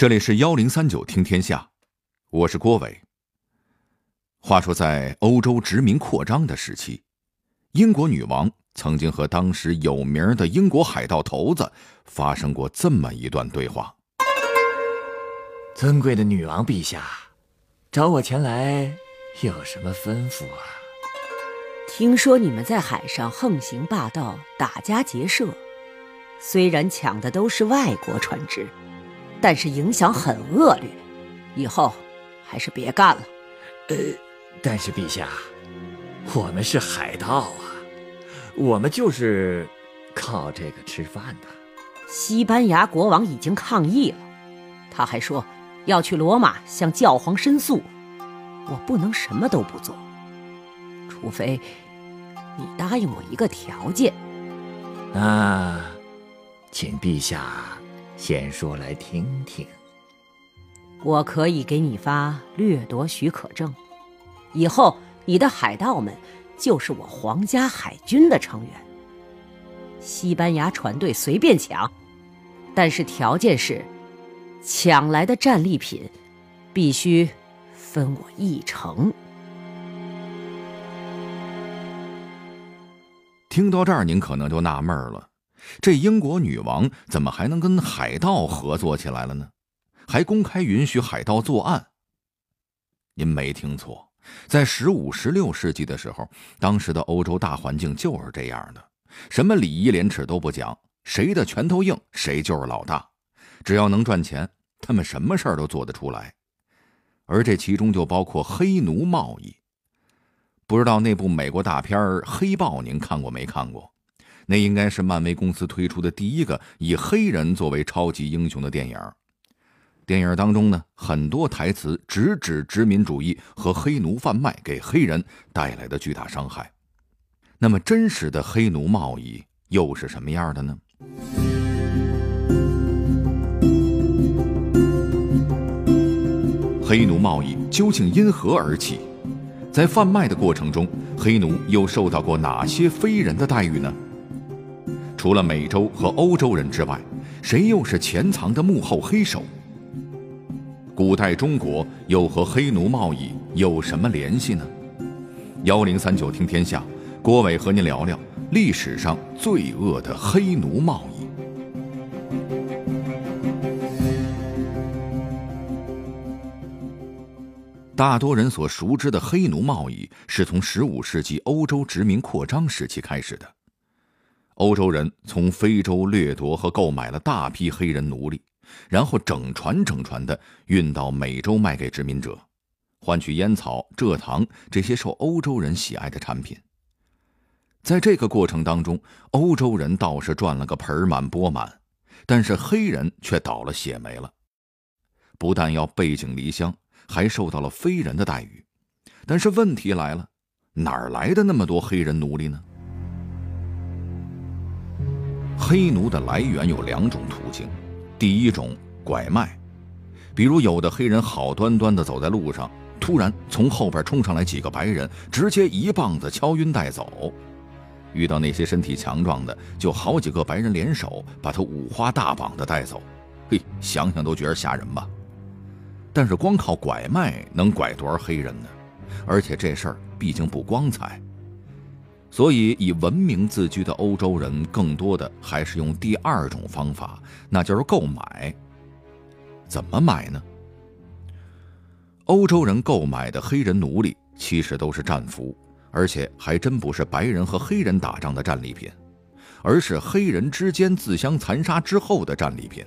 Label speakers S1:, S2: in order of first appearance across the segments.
S1: 这里是幺零三九听天下，我是郭伟。话说，在欧洲殖民扩张的时期，英国女王曾经和当时有名的英国海盗头子发生过这么一段对话：“
S2: 尊贵的女王陛下，找我前来有什么吩咐啊？”
S3: 听说你们在海上横行霸道，打家劫舍，虽然抢的都是外国船只。但是影响很恶劣，以后还是别干了。
S2: 呃，但是陛下，我们是海盗啊，我们就是靠这个吃饭的。
S3: 西班牙国王已经抗议了，他还说要去罗马向教皇申诉。我不能什么都不做，除非你答应我一个条件。
S2: 那，请陛下。先说来听听。
S3: 我可以给你发掠夺许可证，以后你的海盗们就是我皇家海军的成员。西班牙船队随便抢，但是条件是，抢来的战利品必须分我一成。
S1: 听到这儿，您可能就纳闷了。这英国女王怎么还能跟海盗合作起来了呢？还公开允许海盗作案？您没听错，在十五、十六世纪的时候，当时的欧洲大环境就是这样的，什么礼义廉耻都不讲，谁的拳头硬，谁就是老大。只要能赚钱，他们什么事儿都做得出来。而这其中就包括黑奴贸易。不知道那部美国大片《黑豹》，您看过没看过？那应该是漫威公司推出的第一个以黑人作为超级英雄的电影。电影当中呢，很多台词直指殖民主义和黑奴贩卖给黑人带来的巨大伤害。那么，真实的黑奴贸易又是什么样的呢？黑奴贸易究竟因何而起？在贩卖的过程中，黑奴又受到过哪些非人的待遇呢？除了美洲和欧洲人之外，谁又是潜藏的幕后黑手？古代中国又和黑奴贸易有什么联系呢？幺零三九听天下，郭伟和您聊聊历史上罪恶的黑奴贸易。大多人所熟知的黑奴贸易，是从十五世纪欧洲殖民扩张时期开始的。欧洲人从非洲掠夺和购买了大批黑人奴隶，然后整船整船的运到美洲卖给殖民者，换取烟草、蔗糖这些受欧洲人喜爱的产品。在这个过程当中，欧洲人倒是赚了个盆满钵满，但是黑人却倒了血霉了，不但要背井离乡，还受到了非人的待遇。但是问题来了，哪儿来的那么多黑人奴隶呢？黑奴的来源有两种途径，第一种拐卖，比如有的黑人好端端的走在路上，突然从后边冲上来几个白人，直接一棒子敲晕带走。遇到那些身体强壮的，就好几个白人联手把他五花大绑的带走。嘿，想想都觉得吓人吧？但是光靠拐卖能拐多少黑人呢？而且这事儿毕竟不光彩。所以，以文明自居的欧洲人更多的还是用第二种方法，那就是购买。怎么买呢？欧洲人购买的黑人奴隶其实都是战俘，而且还真不是白人和黑人打仗的战利品，而是黑人之间自相残杀之后的战利品。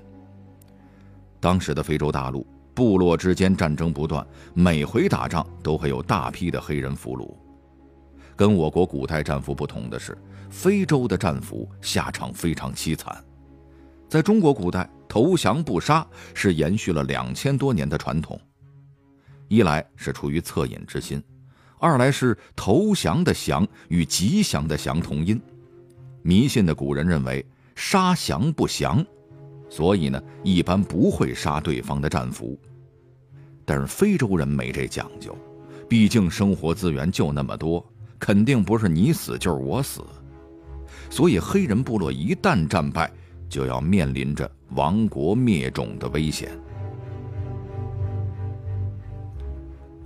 S1: 当时的非洲大陆部落之间战争不断，每回打仗都会有大批的黑人俘虏。跟我国古代战俘不同的是，非洲的战俘下场非常凄惨。在中国古代，投降不杀是延续了两千多年的传统。一来是出于恻隐之心，二来是投降的“降”与吉祥的“祥”同音。迷信的古人认为杀降不降，所以呢，一般不会杀对方的战俘。但是非洲人没这讲究，毕竟生活资源就那么多。肯定不是你死就是我死，所以黑人部落一旦战败，就要面临着亡国灭种的危险。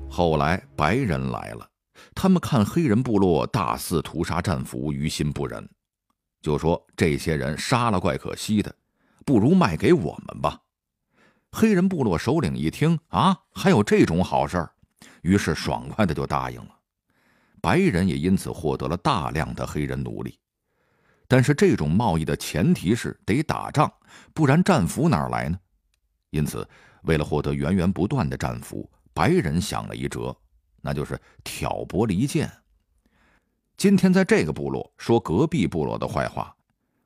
S1: 后来白人来了，他们看黑人部落大肆屠杀战俘，于心不忍，就说这些人杀了怪可惜的，不如卖给我们吧。黑人部落首领一听啊，还有这种好事儿，于是爽快的就答应了。白人也因此获得了大量的黑人奴隶。但是这种贸易的前提是得打仗，不然战俘哪儿来呢？因此，为了获得源源不断的战俘，白人想了一辙，那就是挑拨离间。今天在这个部落说隔壁部落的坏话，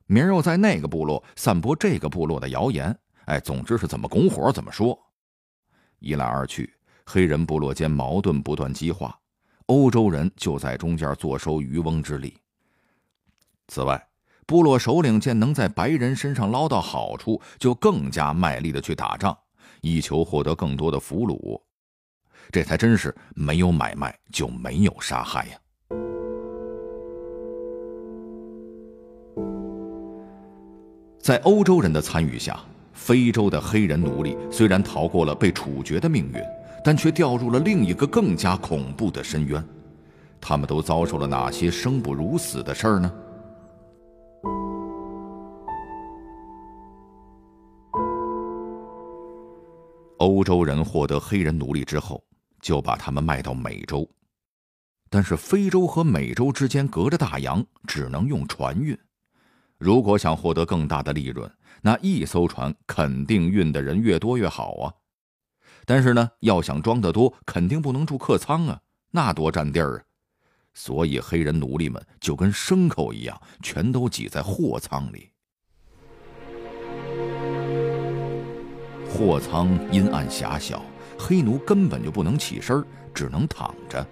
S1: 明儿又在那个部落散播这个部落的谣言。哎，总之是怎么拱火怎么说。一来二去，黑人部落间矛盾不断激化，欧洲人就在中间坐收渔翁之利。此外，部落首领见能在白人身上捞到好处，就更加卖力的去打仗，以求获得更多的俘虏。这才真是没有买卖就没有杀害呀！在欧洲人的参与下，非洲的黑人奴隶虽然逃过了被处决的命运，但却掉入了另一个更加恐怖的深渊。他们都遭受了哪些生不如死的事儿呢？欧洲人获得黑人奴隶之后，就把他们卖到美洲，但是非洲和美洲之间隔着大洋，只能用船运。如果想获得更大的利润，那一艘船肯定运的人越多越好啊。但是呢，要想装得多，肯定不能住客舱啊，那多占地儿啊。所以黑人奴隶们就跟牲口一样，全都挤在货舱里。货舱阴暗狭小，黑奴根本就不能起身，只能躺着。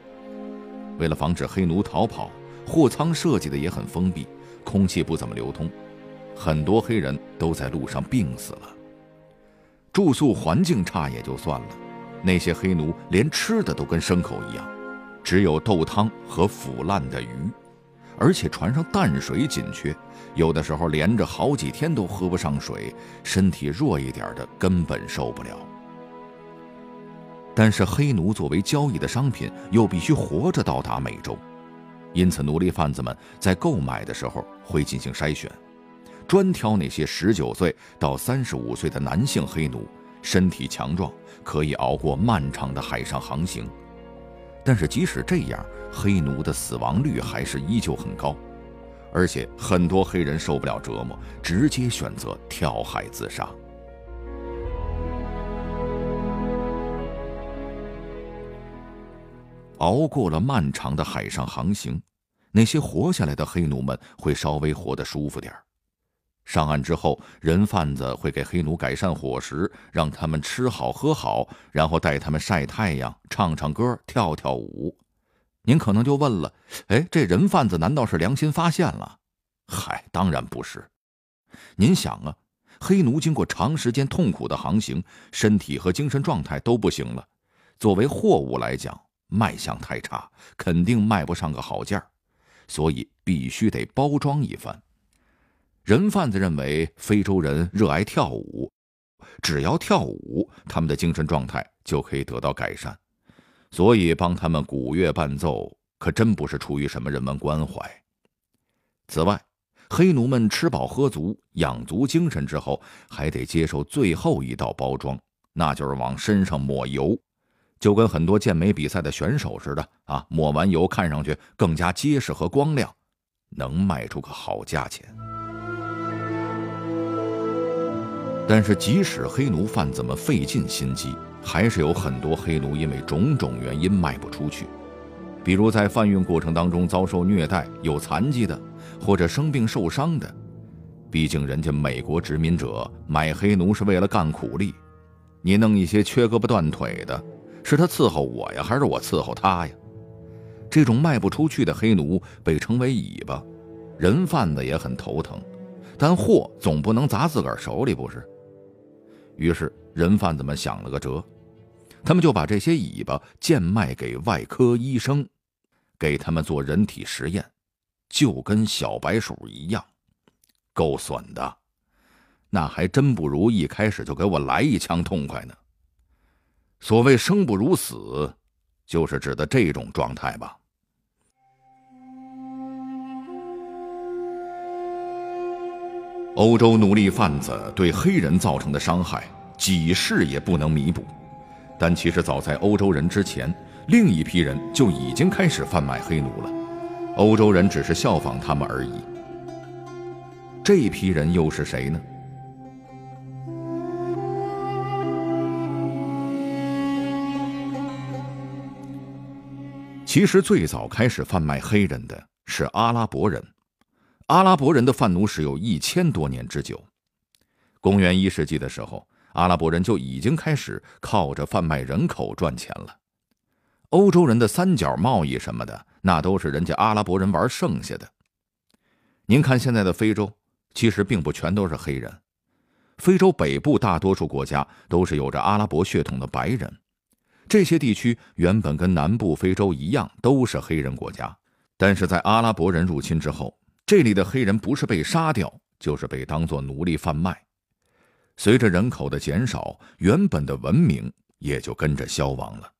S1: 为了防止黑奴逃跑，货舱设计的也很封闭，空气不怎么流通，很多黑人都在路上病死了。住宿环境差也就算了，那些黑奴连吃的都跟牲口一样，只有豆汤和腐烂的鱼，而且船上淡水紧缺。有的时候连着好几天都喝不上水，身体弱一点的根本受不了。但是黑奴作为交易的商品，又必须活着到达美洲，因此奴隶贩子们在购买的时候会进行筛选，专挑那些十九岁到三十五岁的男性黑奴，身体强壮，可以熬过漫长的海上航行。但是即使这样，黑奴的死亡率还是依旧很高。而且很多黑人受不了折磨，直接选择跳海自杀。熬过了漫长的海上航行，那些活下来的黑奴们会稍微活得舒服点儿上岸之后，人贩子会给黑奴改善伙食，让他们吃好喝好，然后带他们晒太阳、唱唱歌、跳跳舞。您可能就问了，哎，这人贩子难道是良心发现了？嗨，当然不是。您想啊，黑奴经过长时间痛苦的航行，身体和精神状态都不行了，作为货物来讲，卖相太差，肯定卖不上个好价所以必须得包装一番。人贩子认为非洲人热爱跳舞，只要跳舞，他们的精神状态就可以得到改善。所以，帮他们鼓乐伴奏，可真不是出于什么人文关怀。此外，黑奴们吃饱喝足、养足精神之后，还得接受最后一道包装，那就是往身上抹油，就跟很多健美比赛的选手似的啊！抹完油，看上去更加结实和光亮，能卖出个好价钱。但是，即使黑奴贩子们费尽心机。还是有很多黑奴因为种种原因卖不出去，比如在贩运过程当中遭受虐待、有残疾的，或者生病受伤的。毕竟人家美国殖民者买黑奴是为了干苦力，你弄一些缺胳膊断腿的，是他伺候我呀，还是我伺候他呀？这种卖不出去的黑奴被称为尾巴，人贩子也很头疼，但货总不能砸自个儿手里不是？于是。人贩子们想了个辙，他们就把这些尾巴贱卖给外科医生，给他们做人体实验，就跟小白鼠一样，够损的。那还真不如一开始就给我来一枪痛快呢。所谓生不如死，就是指的这种状态吧。欧洲奴隶贩子对黑人造成的伤害，几世也不能弥补。但其实早在欧洲人之前，另一批人就已经开始贩卖黑奴了，欧洲人只是效仿他们而已。这批人又是谁呢？其实最早开始贩卖黑人的是阿拉伯人。阿拉伯人的贩奴史有一千多年之久。公元一世纪的时候，阿拉伯人就已经开始靠着贩卖人口赚钱了。欧洲人的三角贸易什么的，那都是人家阿拉伯人玩剩下的。您看现在的非洲，其实并不全都是黑人。非洲北部大多数国家都是有着阿拉伯血统的白人。这些地区原本跟南部非洲一样，都是黑人国家，但是在阿拉伯人入侵之后。这里的黑人不是被杀掉，就是被当作奴隶贩卖。随着人口的减少，原本的文明也就跟着消亡了。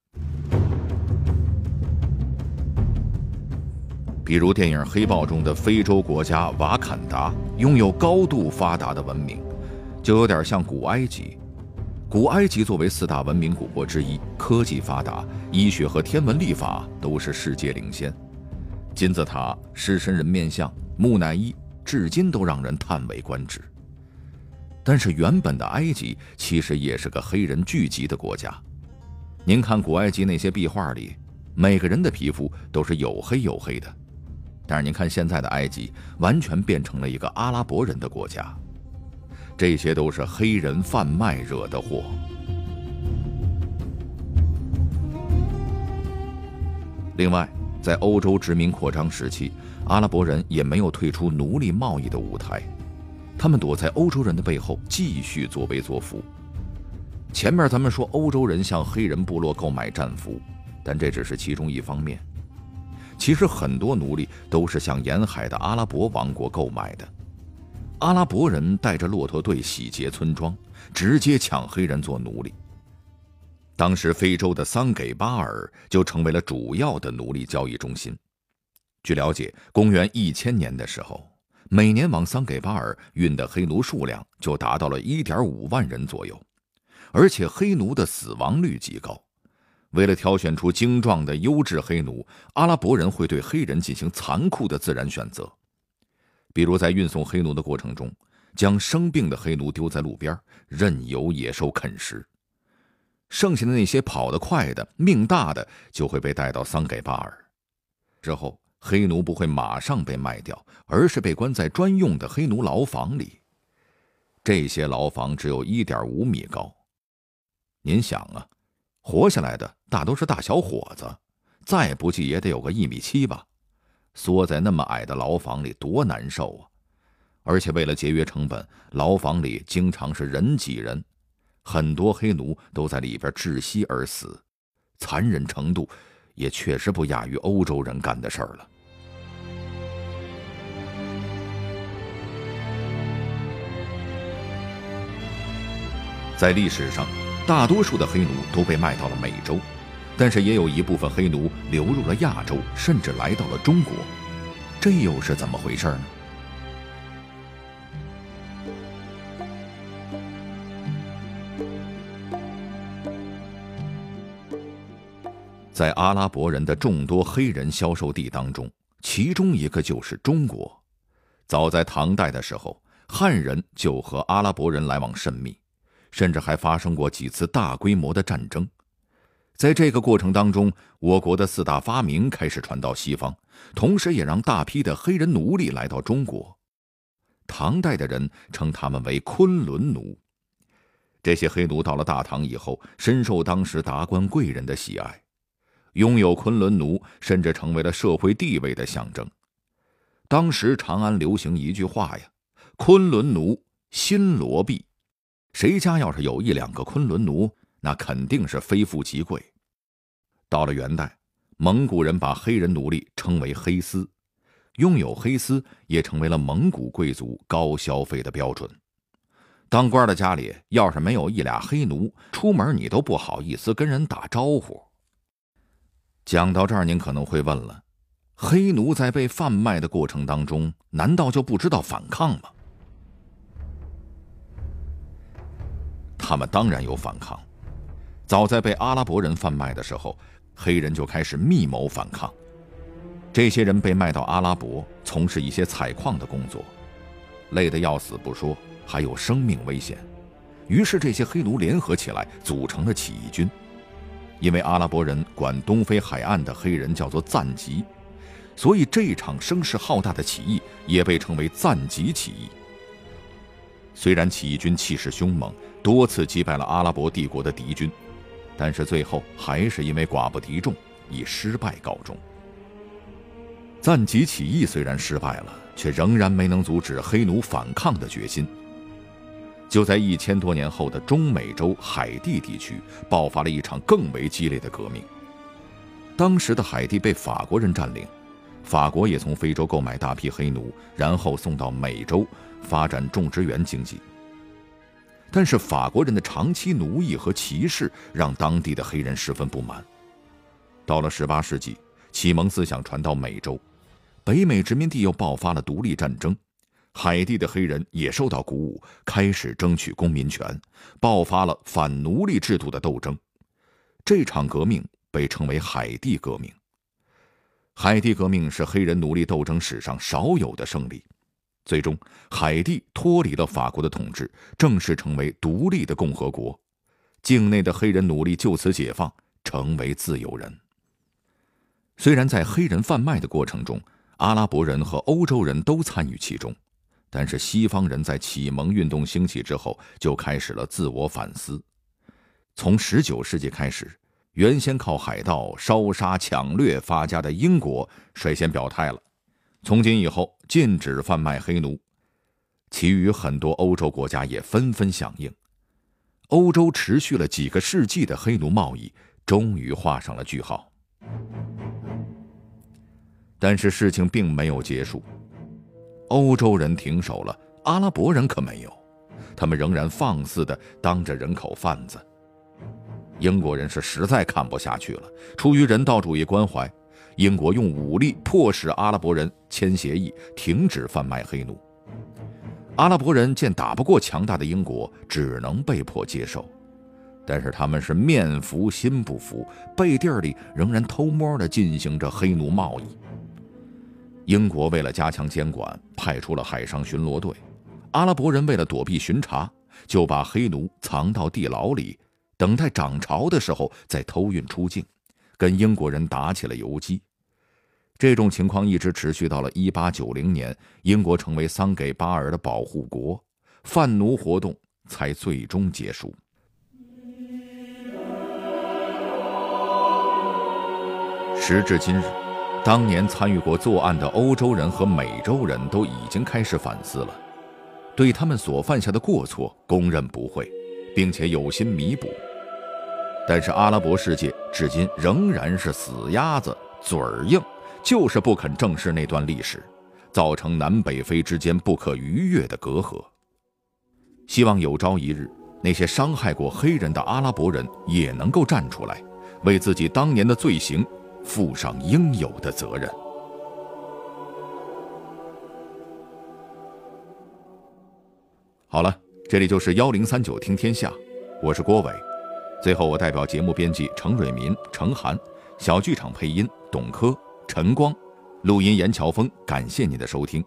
S1: 比如电影《黑豹》中的非洲国家瓦坎达，拥有高度发达的文明，就有点像古埃及。古埃及作为四大文明古国之一，科技发达，医学和天文历法都是世界领先。金字塔、狮身人面像。木乃伊至今都让人叹为观止。但是原本的埃及其实也是个黑人聚集的国家。您看古埃及那些壁画里，每个人的皮肤都是黝黑黝黑的。但是您看现在的埃及，完全变成了一个阿拉伯人的国家。这些都是黑人贩卖惹的祸。另外，在欧洲殖民扩张时期。阿拉伯人也没有退出奴隶贸易的舞台，他们躲在欧洲人的背后继续作威作福。前面咱们说欧洲人向黑人部落购买战俘，但这只是其中一方面。其实很多奴隶都是向沿海的阿拉伯王国购买的。阿拉伯人带着骆驼队洗劫村庄，直接抢黑人做奴隶。当时非洲的桑给巴尔就成为了主要的奴隶交易中心。据了解，公元一千年的时候，每年往桑给巴尔运的黑奴数量就达到了一点五万人左右，而且黑奴的死亡率极高。为了挑选出精壮的优质黑奴，阿拉伯人会对黑人进行残酷的自然选择，比如在运送黑奴的过程中，将生病的黑奴丢在路边，任由野兽啃食。剩下的那些跑得快的、命大的，就会被带到桑给巴尔，之后。黑奴不会马上被卖掉，而是被关在专用的黑奴牢房里。这些牢房只有一点五米高。您想啊，活下来的大都是大小伙子，再不济也得有个一米七吧。缩在那么矮的牢房里，多难受啊！而且为了节约成本，牢房里经常是人挤人，很多黑奴都在里边窒息而死，残忍程度。也确实不亚于欧洲人干的事儿了。在历史上，大多数的黑奴都被卖到了美洲，但是也有一部分黑奴流入了亚洲，甚至来到了中国，这又是怎么回事呢？在阿拉伯人的众多黑人销售地当中，其中一个就是中国。早在唐代的时候，汉人就和阿拉伯人来往甚密，甚至还发生过几次大规模的战争。在这个过程当中，我国的四大发明开始传到西方，同时也让大批的黑人奴隶来到中国。唐代的人称他们为昆仑奴。这些黑奴到了大唐以后，深受当时达官贵人的喜爱。拥有昆仑奴，甚至成为了社会地位的象征。当时长安流行一句话呀：“昆仑奴，新罗币。”谁家要是有一两个昆仑奴，那肯定是非富即贵。到了元代，蒙古人把黑人奴隶称为黑丝，拥有黑丝也成为了蒙古贵族高消费的标准。当官的家里要是没有一俩黑奴，出门你都不好意思跟人打招呼。讲到这儿，您可能会问了：黑奴在被贩卖的过程当中，难道就不知道反抗吗？他们当然有反抗。早在被阿拉伯人贩卖的时候，黑人就开始密谋反抗。这些人被卖到阿拉伯，从事一些采矿的工作，累得要死不说，还有生命危险。于是，这些黑奴联合起来，组成了起义军。因为阿拉伯人管东非海岸的黑人叫做赞吉，所以这场声势浩大的起义也被称为赞吉起义。虽然起义军气势凶猛，多次击败了阿拉伯帝国的敌军，但是最后还是因为寡不敌众，以失败告终。赞吉起义虽然失败了，却仍然没能阻止黑奴反抗的决心。就在一千多年后的中美洲海地地区，爆发了一场更为激烈的革命。当时的海地被法国人占领，法国也从非洲购买大批黑奴，然后送到美洲发展种植园经济。但是法国人的长期奴役和歧视让当地的黑人十分不满。到了十八世纪，启蒙思想传到美洲，北美殖民地又爆发了独立战争。海地的黑人也受到鼓舞，开始争取公民权，爆发了反奴隶制度的斗争。这场革命被称为海地革命。海地革命是黑人奴隶斗争史上少有的胜利。最终，海地脱离了法国的统治，正式成为独立的共和国。境内的黑人奴隶就此解放，成为自由人。虽然在黑人贩卖的过程中，阿拉伯人和欧洲人都参与其中。但是西方人在启蒙运动兴起之后，就开始了自我反思。从十九世纪开始，原先靠海盗烧杀抢掠发家的英国率先表态了：从今以后禁止贩卖黑奴。其余很多欧洲国家也纷纷响应。欧洲持续了几个世纪的黑奴贸易终于画上了句号。但是事情并没有结束。欧洲人停手了，阿拉伯人可没有，他们仍然放肆地当着人口贩子。英国人是实在看不下去了，出于人道主义关怀，英国用武力迫使阿拉伯人签协议，停止贩卖黑奴。阿拉伯人见打不过强大的英国，只能被迫接受，但是他们是面服心不服，背地里仍然偷摸地进行着黑奴贸易。英国为了加强监管，派出了海上巡逻队。阿拉伯人为了躲避巡查，就把黑奴藏到地牢里，等待涨潮的时候再偷运出境，跟英国人打起了游击。这种情况一直持续到了1890年，英国成为桑给巴尔的保护国，贩奴活动才最终结束。时至今日。当年参与过作案的欧洲人和美洲人都已经开始反思了，对他们所犯下的过错供认不讳，并且有心弥补。但是阿拉伯世界至今仍然是死鸭子嘴硬，就是不肯正视那段历史，造成南北非之间不可逾越的隔阂。希望有朝一日，那些伤害过黑人的阿拉伯人也能够站出来，为自己当年的罪行。负上应有的责任。好了，这里就是幺零三九听天下，我是郭伟。最后，我代表节目编辑程蕊民、程涵，小剧场配音董珂、陈光，录音严乔峰。感谢您的收听。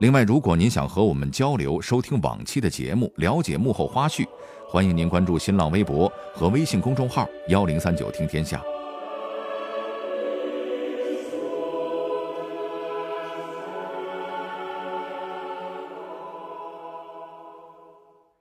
S1: 另外，如果您想和我们交流、收听往期的节目、了解幕后花絮，欢迎您关注新浪微博和微信公众号幺零三九听天下。